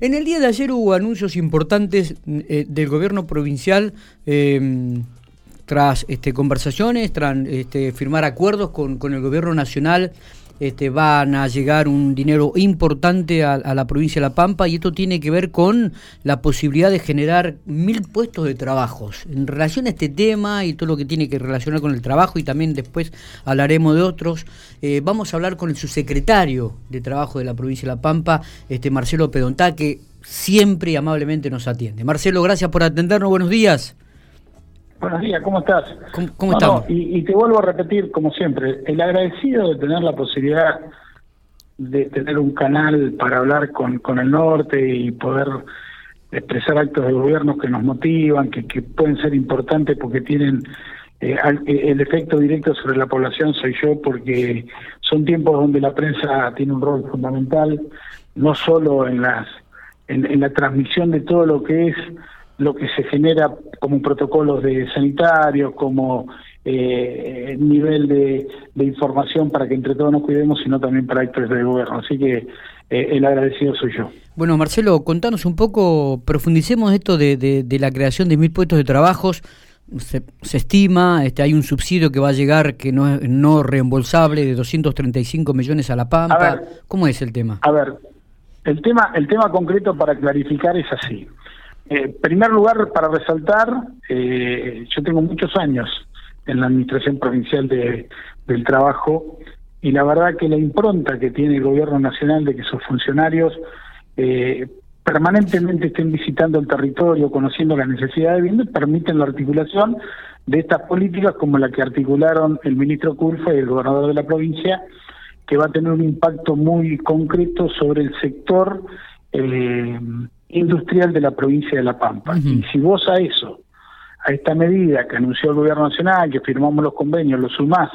En el día de ayer hubo anuncios importantes eh, del gobierno provincial eh, tras este, conversaciones, tras este, firmar acuerdos con el gobierno nacional este, van a llegar un dinero importante a, la provincia de La Pampa y esto tiene que ver con la posibilidad de generar mil puestos de trabajos. En relación a este tema y todo lo que tiene que relacionar con el trabajo y también después hablaremos de otros, eh, vamos a hablar con el subsecretario de Trabajo de la provincia de La Pampa, este Marcelo Pedontá, que siempre y amablemente nos atiende. Marcelo, gracias por atendernos, buenos días. Buenos días, ¿cómo estás? ¿Cómo, estamos? y, te vuelvo a repetir, como siempre, el agradecido de tener la posibilidad de tener un canal para hablar con, con el norte y poder expresar actos de gobierno que nos motivan, que, que pueden ser importantes porque tienen eh, eh, el efecto directo sobre la población, soy yo, porque son tiempos donde la prensa tiene un rol fundamental, no solo en las en la transmisión de todo lo que es lo que se genera como protocolos de sanitarios, como eh, nivel de, información para que entre todos nos cuidemos, sino también para actores del gobierno. Así que eh, el agradecido soy yo. Bueno, Marcelo, contanos un poco, profundicemos esto de, de, la creación de mil puestos de trabajos. Se, se, estima, este, hay un subsidio que va a llegar que no es no reembolsable de 235 millones a la Pampa. ¿Cómo es el tema? A ver, el tema, el tema concreto para clarificar es así. En eh, primer lugar, para resaltar, eh, yo tengo muchos años en la Administración Provincial de, del Trabajo y la verdad que la impronta que tiene el Gobierno Nacional de que sus funcionarios eh, permanentemente estén visitando el territorio, conociendo las necesidades de permiten la articulación de estas políticas como la que articularon el ministro Culfa y el gobernador de la provincia, que va a tener un impacto muy concreto sobre el sector industrial de la provincia de La Pampa. Y si vos a eso, a esta medida que anunció el Gobierno Nacional, que firmamos los convenios, lo sumás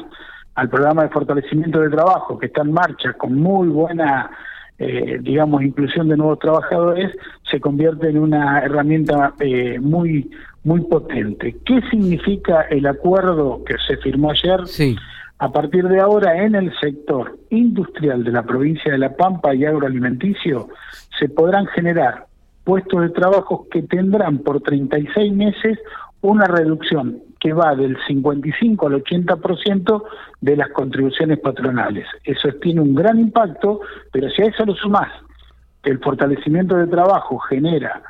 al programa de fortalecimiento de trabajo que está en marcha con muy buena, eh, digamos, inclusión de nuevos trabajadores, se convierte en una herramienta eh, muy, muy potente. ¿Qué significa el acuerdo que se firmó ayer? Sí. A partir de ahora, en el sector industrial de la provincia de La Pampa y agroalimenticio, se podrán generar puestos de trabajo que tendrán por 36 meses una reducción que va del 55 al 80% de las contribuciones patronales. Eso tiene un gran impacto, pero si a eso lo sumás el fortalecimiento de trabajo genera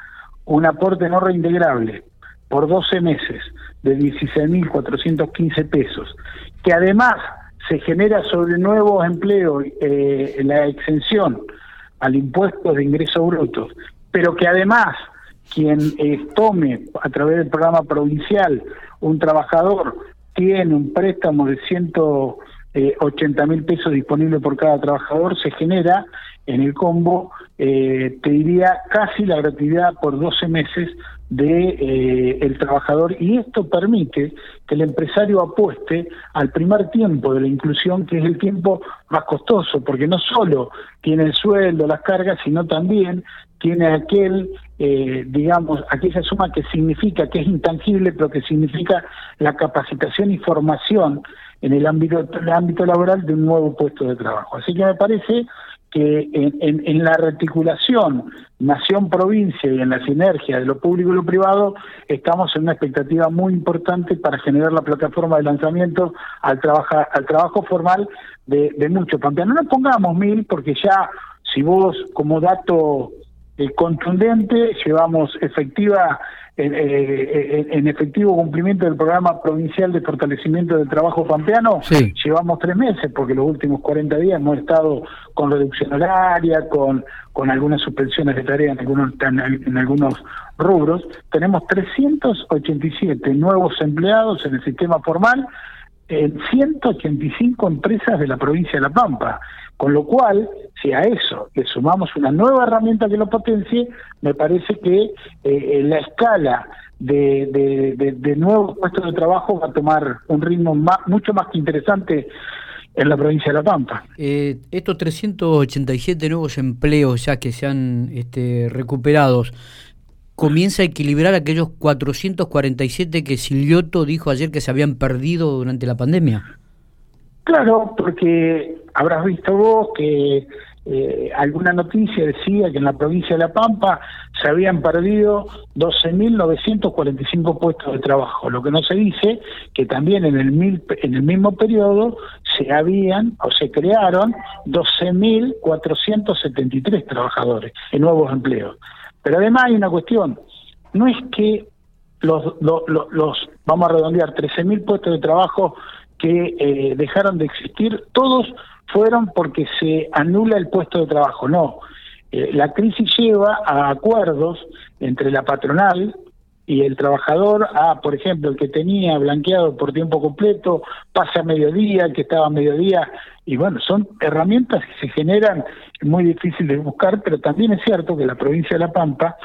un aporte no reintegrable por 12 meses de 16.415 pesos, que además se genera sobre nuevos empleos eh, la exención al impuesto de ingresos brutos pero que además quien eh, tome a través del programa provincial un trabajador tiene un préstamo de 180 eh, mil pesos disponible por cada trabajador, se genera en el combo, eh, te diría, casi la gratuidad por 12 meses de eh, el trabajador. Y esto permite que el empresario apueste al primer tiempo de la inclusión que es el tiempo más costoso porque no solo tiene el sueldo las cargas sino también tiene aquel eh, digamos aquella suma que significa que es intangible pero que significa la capacitación y formación en el ámbito el ámbito laboral de un nuevo puesto de trabajo. Así que me parece que en, en, la reticulación nación-provincia y en la sinergia de lo público y lo privado, estamos en una expectativa muy importante para generar la plataforma de lanzamiento al, trabaja, al trabajo formal de, de muchos pampeanos. No nos pongamos mil, porque ya, si vos como dato eh, contundente, llevamos efectiva eh, en, efectivo cumplimiento del programa provincial de fortalecimiento del trabajo pampeano, llevamos tres meses, porque los últimos 40 días hemos estado con reducción horaria, con, con algunas suspensiones de tareas en algunos, en, algunos rubros. Tenemos 387 nuevos empleados en el sistema formal en 185 empresas de la provincia de La Pampa. Con lo cual, si a eso le sumamos una nueva herramienta que lo potencie, me parece que eh, la escala de, nuevos puestos de trabajo va a tomar un ritmo mucho más que interesante en la provincia de La Pampa. Eh, estos 387 nuevos empleos ya que se han este, recuperados, comienza a equilibrar aquellos 447 que Silioto dijo ayer que se habían perdido durante la pandemia. Claro, porque habrás visto vos que eh, alguna noticia decía que en la provincia de La Pampa se habían perdido 12.945 puestos de trabajo. Lo que no se dice que también en el, mil, en el mismo periodo se habían o se crearon 12.473 trabajadores en nuevos empleos. Pero además hay una cuestión, no es que los, los, los vamos a redondear, 13.000 puestos de trabajo que eh, dejaron de existir, todos fueron porque se anula el puesto de trabajo. No, eh, la crisis lleva a acuerdos entre la patronal y el trabajador, a, por ejemplo, el que tenía blanqueado por tiempo completo, pasa a mediodía, el que estaba a mediodía, y bueno, son herramientas que se generan muy difíciles de buscar, pero también es cierto que la provincia de La Pampa,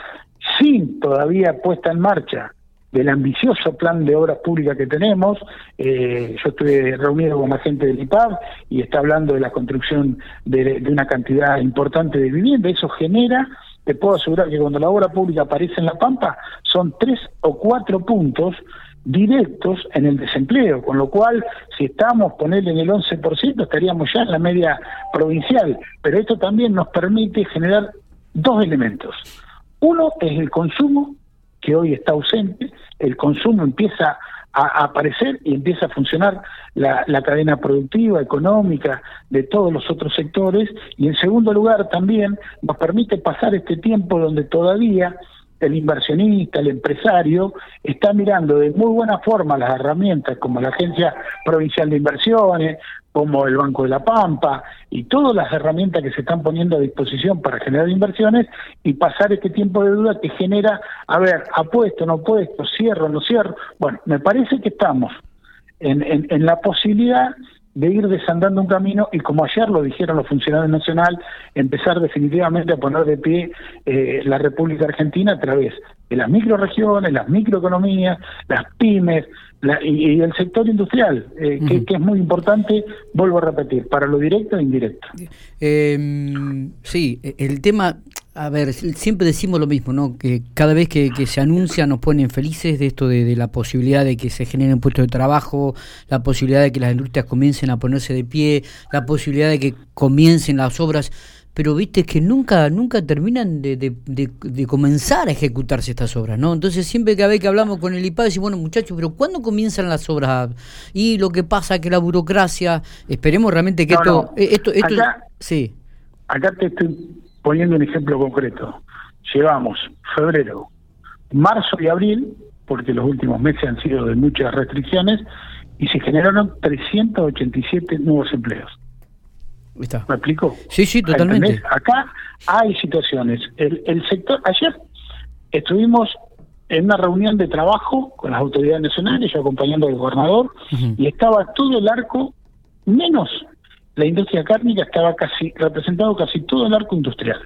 sin todavía puesta en marcha del ambicioso plan de obras públicas que tenemos. Eh, yo estuve reunido con la gente del IPAB y está hablando de la construcción de, una cantidad importante de vivienda. Eso genera, te puedo asegurar que cuando la obra pública aparece en La Pampa, son tres o cuatro puntos directos en el desempleo, con lo cual si estamos ponerle en el 11% estaríamos ya en la media provincial, pero esto también nos permite generar dos elementos. Uno es el consumo que hoy está ausente, el consumo empieza a, aparecer y empieza a funcionar la, cadena productiva, económica de todos los otros sectores. Y en segundo lugar también nos permite pasar este tiempo donde todavía el inversionista, el empresario, está mirando de muy buena forma las herramientas como la Agencia Provincial de Inversiones, como el Banco de la Pampa y todas las herramientas que se están poniendo a disposición para generar inversiones y pasar este tiempo de duda que genera, a ver, apuesto, no apuesto, cierro, no cierro. Bueno, me parece que estamos en, en, la posibilidad de ir desandando un camino y como ayer lo dijeron los funcionarios nacionales, empezar definitivamente a poner de pie eh, la República Argentina a través de las microregiones, las microeconomías, las pymes, y, el sector industrial, eh, que, es muy importante, vuelvo a repetir, para lo directo e indirecto. Eh, sí, el tema, a ver, siempre decimos lo mismo, ¿no? Que cada vez que, se anuncia nos ponen felices de esto de, la posibilidad de que se generen puestos de trabajo, la posibilidad de que las industrias comiencen a ponerse de pie, la posibilidad de que comiencen las obras pero viste que nunca nunca terminan de, de, comenzar a ejecutarse estas obras, ¿no? Entonces siempre que vez que hablamos con el IPA decimos, bueno muchachos, pero ¿cuándo comienzan las obras? Y lo que pasa que la burocracia, esperemos realmente que esto, eh, esto, esto, acá, sí. Acá te estoy poniendo un ejemplo concreto. Llevamos febrero, marzo y abril, porque los últimos meses han sido de muchas restricciones, y se generaron 387 nuevos empleos. ¿Me explico? Sí, sí, totalmente. Acá hay situaciones. El, el sector, ayer estuvimos en una reunión de trabajo con las autoridades nacionales, yo acompañando al gobernador, y estaba todo el arco, menos la industria cárnica, estaba casi representado casi todo el arco industrial.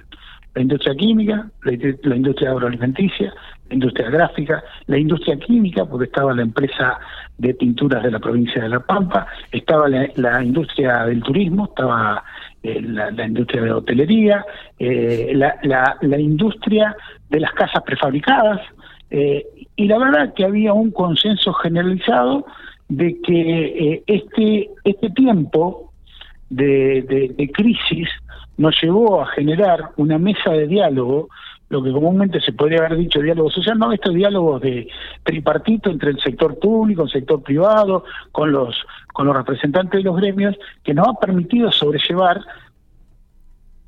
La industria química, la, industria agroalimenticia, la industria gráfica, la industria química, porque estaba la empresa de pinturas de la provincia de La Pampa, estaba la, industria del turismo, estaba eh, la, industria de hotelería, eh, la, industria de las casas prefabricadas, eh, y la verdad que había un consenso generalizado de que este, este tiempo de, de crisis nos llevó a generar una mesa de diálogo lo que comúnmente se podría haber dicho diálogo social, no, estos diálogos de tripartito entre el sector público, el sector privado, con los, con los representantes de los gremios, que nos ha permitido sobrellevar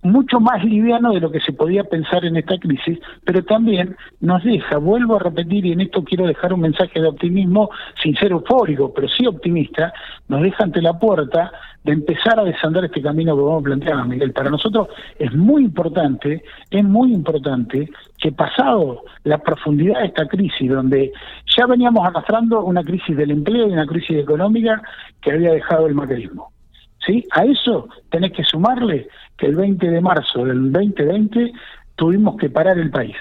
mucho más liviano de lo que se podía pensar en esta crisis, pero también nos deja, vuelvo a repetir, y en esto quiero dejar un mensaje de optimismo, sin ser eufórico, pero sí optimista, nos deja ante la puerta de empezar a desandar este camino que vamos a plantear, Miguel. Para nosotros es muy importante, es muy importante que pasado la profundidad de esta crisis, donde ya veníamos arrastrando una crisis del empleo y una crisis económica que había dejado el macrismo. ¿Sí? A eso tenés que sumarle que el 20 de marzo del 2020 tuvimos que parar el país.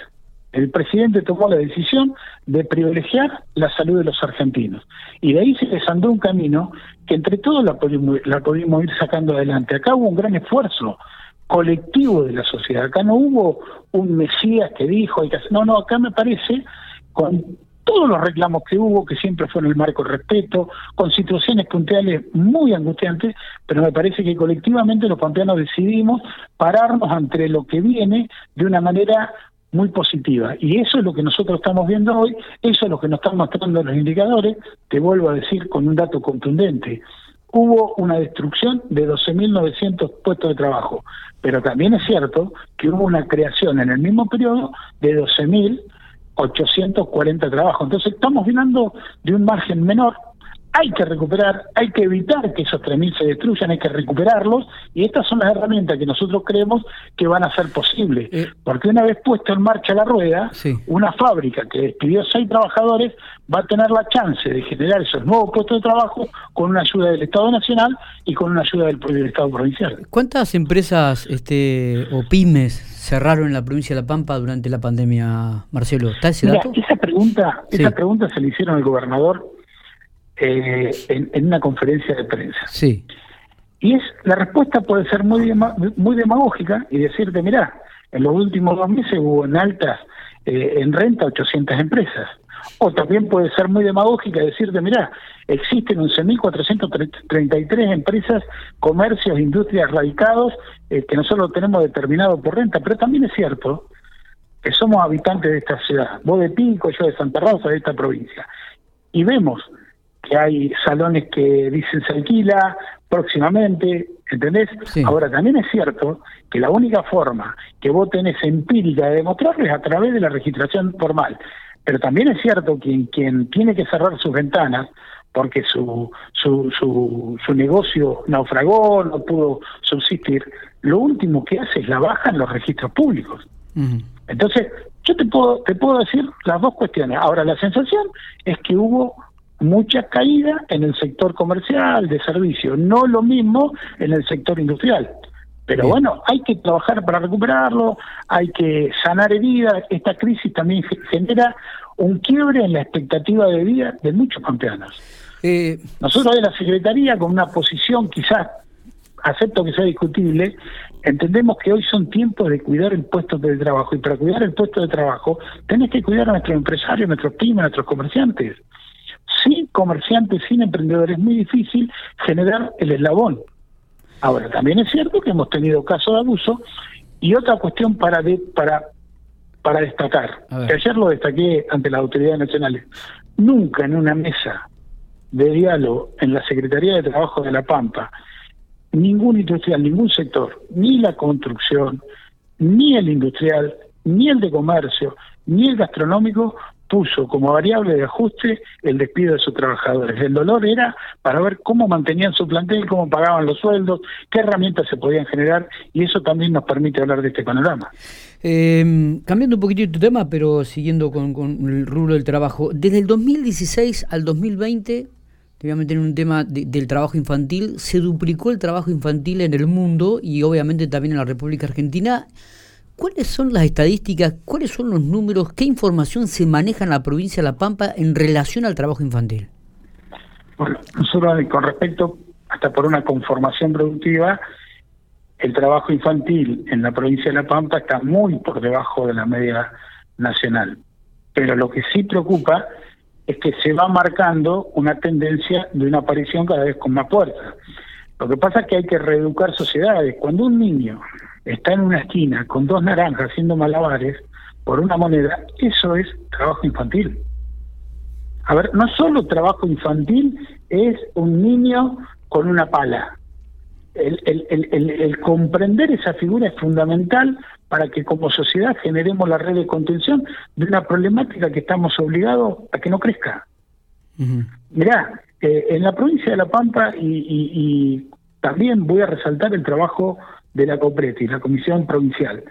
El presidente tomó la decisión de privilegiar la salud de los argentinos. Y de ahí se desandó un camino que entre todos la pudimos, la pudimos ir sacando adelante. Acá hubo un gran esfuerzo colectivo de la sociedad. Acá no hubo un Mesías que dijo, hay no, no, acá me parece, con todos los reclamos que hubo, que siempre fue en el marco del respeto, con situaciones puntuales muy angustiantes, pero me parece que colectivamente los pampeanos decidimos pararnos ante lo que viene de una manera muy positiva. Y eso es lo que nosotros estamos viendo hoy, eso es lo que nos están mostrando los indicadores, te vuelvo a decir con un dato contundente. Hubo una destrucción de 12.900 puestos de trabajo, pero también es cierto que hubo una creación en el mismo periodo de 12.840 trabajos. Entonces estamos hablando de un margen menor hay que recuperar, hay que evitar que esos 3.000 se destruyan, hay que recuperarlos y estas son las herramientas que nosotros creemos que van a ser posibles. Eh. porque una vez puesto en marcha la rueda, una fábrica que despidió seis trabajadores va a tener la chance de generar esos nuevos puestos de trabajo con una ayuda del Estado Nacional y con una ayuda del, Estado provincial. ¿Cuántas empresas este, o pymes cerraron en la provincia de La Pampa durante la pandemia, Marcelo? ¿Está ese dato? esa pregunta, esa pregunta se le hicieron al gobernador eh, en, una conferencia de prensa. Sí. Y es la respuesta puede ser muy, muy demagógica y decirte, mirá, en los últimos dos meses hubo en altas, eh, en renta, 800 empresas. O también puede ser muy demagógica decirte, mirá, existen 11.433 empresas, comercios, industrias radicados eh, que nosotros tenemos determinado por renta, pero también es cierto que somos habitantes de esta ciudad, vos de Pico, yo de Santa Rosa, de esta provincia, y vemos que hay salones que dicen se alquila próximamente, ¿entendés? Ahora también es cierto que la única forma que vos tenés empírica de demostrarlo es a través de la registración formal. Pero también es cierto que quien tiene que cerrar sus ventanas porque su, su, su, su negocio naufragó, no pudo subsistir, lo último que hace es la baja en los registros públicos. Entonces, yo te puedo, te puedo decir las dos cuestiones. Ahora, la sensación es que hubo mucha caída en el sector comercial, de servicio, no lo mismo en el sector industrial. Pero bueno, hay que trabajar para recuperarlo, hay que sanar heridas. Esta crisis también genera un quiebre en la expectativa de vida de muchos campeones. Eh, Nosotros de la Secretaría, con una posición quizás, acepto que sea discutible, entendemos que hoy son tiempos de cuidar el puesto de trabajo. Y para cuidar el puesto de trabajo, tenés que cuidar a nuestros empresarios, a nuestros pymes, a nuestros comerciantes sin comerciantes, sin emprendedores, es muy difícil generar el eslabón. Ahora, también es cierto que hemos tenido casos de abuso y otra cuestión para para para destacar, que ayer lo destaqué ante las autoridades nacionales, nunca en una mesa de diálogo en la Secretaría de Trabajo de La Pampa, ningún industrial, ningún sector, ni la construcción, ni el industrial, ni el de comercio, ni el gastronómico puso como variable de ajuste el despido de sus trabajadores. El dolor era para ver cómo mantenían su plantel, cómo pagaban los sueldos, qué herramientas se podían generar y eso también nos permite hablar de este panorama. Eh, cambiando un poquito tu tema, pero siguiendo con, el rubro del trabajo, desde el 2016 al 2020 te voy a en un tema del trabajo infantil, se duplicó el trabajo infantil en el mundo y obviamente también en la República Argentina. ¿Cuáles son las estadísticas, cuáles son los números, qué información se maneja en la provincia de La Pampa en relación al trabajo infantil? Bueno, nosotros con respecto, hasta por una conformación productiva, el trabajo infantil en la provincia de La Pampa está muy por debajo de la media nacional. Pero lo que sí preocupa es que se va marcando una tendencia de una aparición cada vez con más fuerza. Lo que pasa es que hay que reeducar sociedades. Cuando un niño está en una esquina con dos naranjas haciendo malabares por una moneda, eso es trabajo infantil. A ver, no solo trabajo infantil es un niño con una pala. El, el, comprender esa figura es fundamental para que como sociedad generemos la red de contención de una problemática que estamos obligados a que no crezca. Mirá, eh, en la provincia de La Pampa y, y también voy a resaltar el trabajo de la COPRETI, la Comisión Provincial,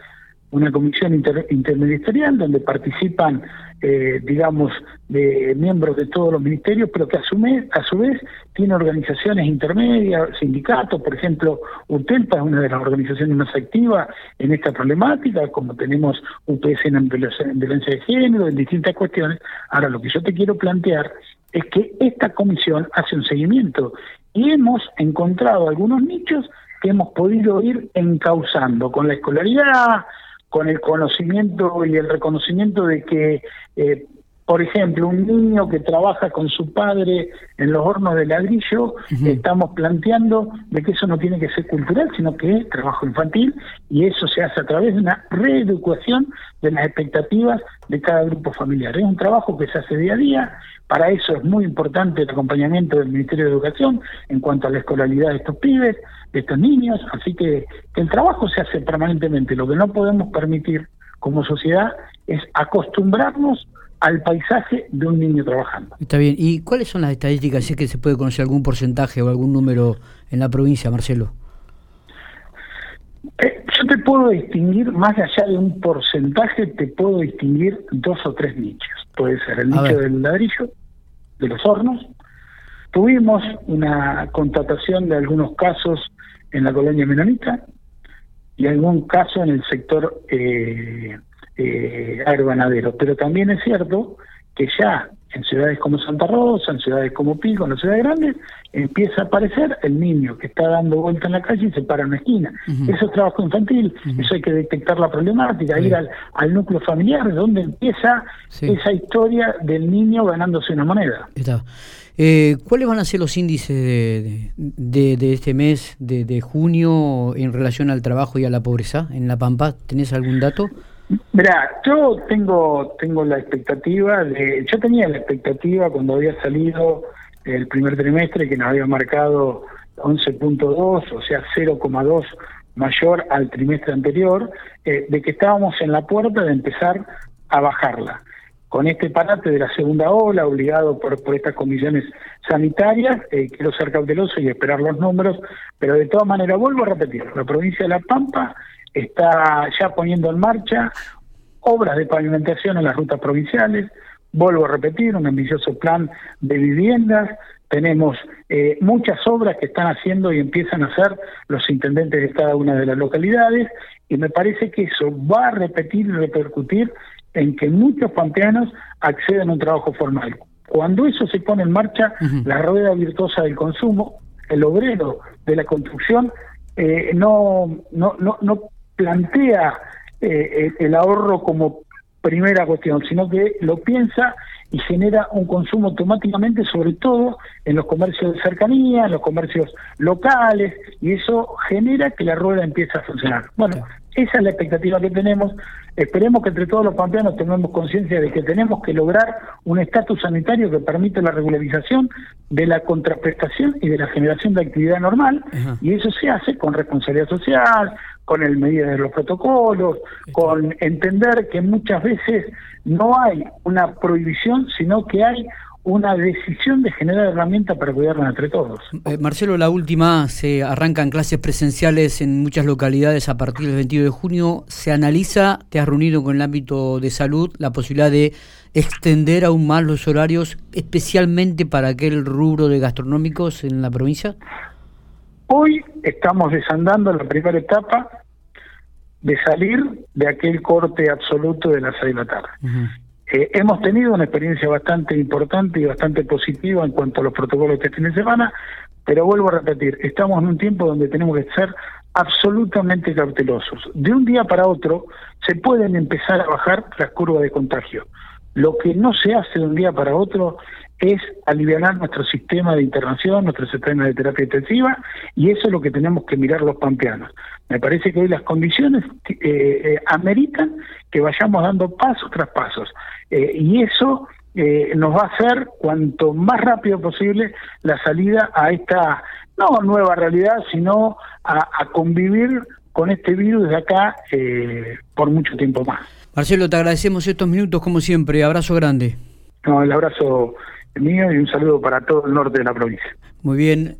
una comisión interministerial donde participan, eh, digamos, de miembros de todos los ministerios, pero que a su, a su vez tiene organizaciones intermedias, sindicatos, por ejemplo, UTELPA es una de las organizaciones más activas en esta problemática, como tenemos UPS en violencia de género, en distintas cuestiones. Ahora, lo que yo te quiero plantear es que esta comisión hace un seguimiento y hemos encontrado algunos nichos que hemos podido ir encauzando con la escolaridad, con el conocimiento y el reconocimiento de que, eh, por ejemplo, un niño que trabaja con su padre en los hornos de ladrillo, estamos planteando de que eso no tiene que ser cultural, sino que es trabajo infantil y eso se hace a través de una reeducación de las expectativas de cada grupo familiar. Es un trabajo que se hace día a día, para eso es muy importante el acompañamiento del Ministerio de Educación en cuanto a la escolaridad de estos pibes, de estos niños, así que, que el trabajo se hace permanentemente. Lo que no podemos permitir como sociedad es acostumbrarnos al paisaje de un niño trabajando. Está bien. ¿Y cuáles son las estadísticas? Si es que se puede conocer algún porcentaje o algún número en la provincia, Marcelo. Eh, yo te puedo distinguir, más allá de un porcentaje, te puedo distinguir dos o tres nichos. Puede ser el nicho del ladrillo, de los hornos. Tuvimos una contratación de algunos casos en la colonia menonita y algún caso en el sector eh, eh. Pero también es cierto que ya en ciudades como Santa Rosa, en ciudades como Pico, en las ciudades grandes, empieza a aparecer el niño que está dando vuelta en la calle y se para en una esquina. Eso es trabajo infantil, eso hay que detectar la problemática, ir al, al, núcleo familiar, donde empieza esa historia del niño ganándose una moneda. Eh, ¿Cuáles van a ser los índices de, de, de este mes, de, de junio, en relación al trabajo y a la pobreza en La Pampa? ¿Tenés algún dato? Mira, yo tengo tengo la expectativa de, yo tenía la expectativa cuando había salido el primer trimestre que nos había marcado 11.2, o sea 0,2 mayor al trimestre anterior, eh, de que estábamos en la puerta de empezar a bajarla. Con este parate de la segunda ola, obligado por, por estas comisiones sanitarias, eh, quiero ser cauteloso y esperar los números, pero de todas maneras vuelvo a repetir, la provincia de La Pampa está ya poniendo en marcha obras de pavimentación en las rutas provinciales, vuelvo a repetir, un ambicioso plan de viviendas, tenemos eh, muchas obras que están haciendo y empiezan a hacer los intendentes de cada una de las localidades. Y me parece que eso va a repetir y repercutir en que muchos pampeanos accedan a un trabajo formal. Cuando eso se pone en marcha, la rueda virtuosa del consumo, el obrero de la construcción, eh, no, no, no, no plantea eh, el ahorro como primera cuestión, sino que lo piensa y genera un consumo automáticamente, sobre todo en los comercios de cercanía, en los comercios locales, y eso genera que la rueda empiece a funcionar. Bueno, esa es la expectativa que tenemos. Esperemos que entre todos los pampeanos tengamos conciencia de que tenemos que lograr un estatus sanitario que permita la regularización de la contraprestación y de la generación de actividad normal, y eso se hace con responsabilidad social, con el medida de los protocolos, con entender que muchas veces no hay una prohibición, sino que hay una decisión de generar herramientas para cuidarnos entre todos. Eh, Marcelo, la última, se arrancan clases presenciales en muchas localidades a partir del 22 de junio. ¿Se analiza, te has reunido con el ámbito de salud, la posibilidad de extender aún más los horarios, especialmente para aquel rubro de gastronómicos en la provincia? Hoy estamos desandando la primera etapa de salir de aquel corte absoluto de las seis de la tarde. Eh, hemos tenido una experiencia bastante importante y bastante positiva en cuanto a los protocolos de este fin de semana, pero vuelvo a repetir, estamos en un tiempo donde tenemos que ser absolutamente cautelosos. De un día para otro se pueden empezar a bajar las curvas de contagio. Lo que no se hace de un día para otro es aliviar nuestro sistema de internación, nuestro sistema de terapia intensiva, y eso es lo que tenemos que mirar los pampeanos. Me parece que hoy las condiciones eh, eh, ameritan que vayamos dando pasos tras pasos. Eh, y eso eh, nos va a hacer cuanto más rápido posible la salida a esta, no nueva realidad, sino a, convivir con este virus de acá por mucho tiempo más. Marcelo, te agradecemos estos minutos como siempre. Abrazo grande. No, el abrazo mío y un saludo para todo el norte de la provincia. Muy bien.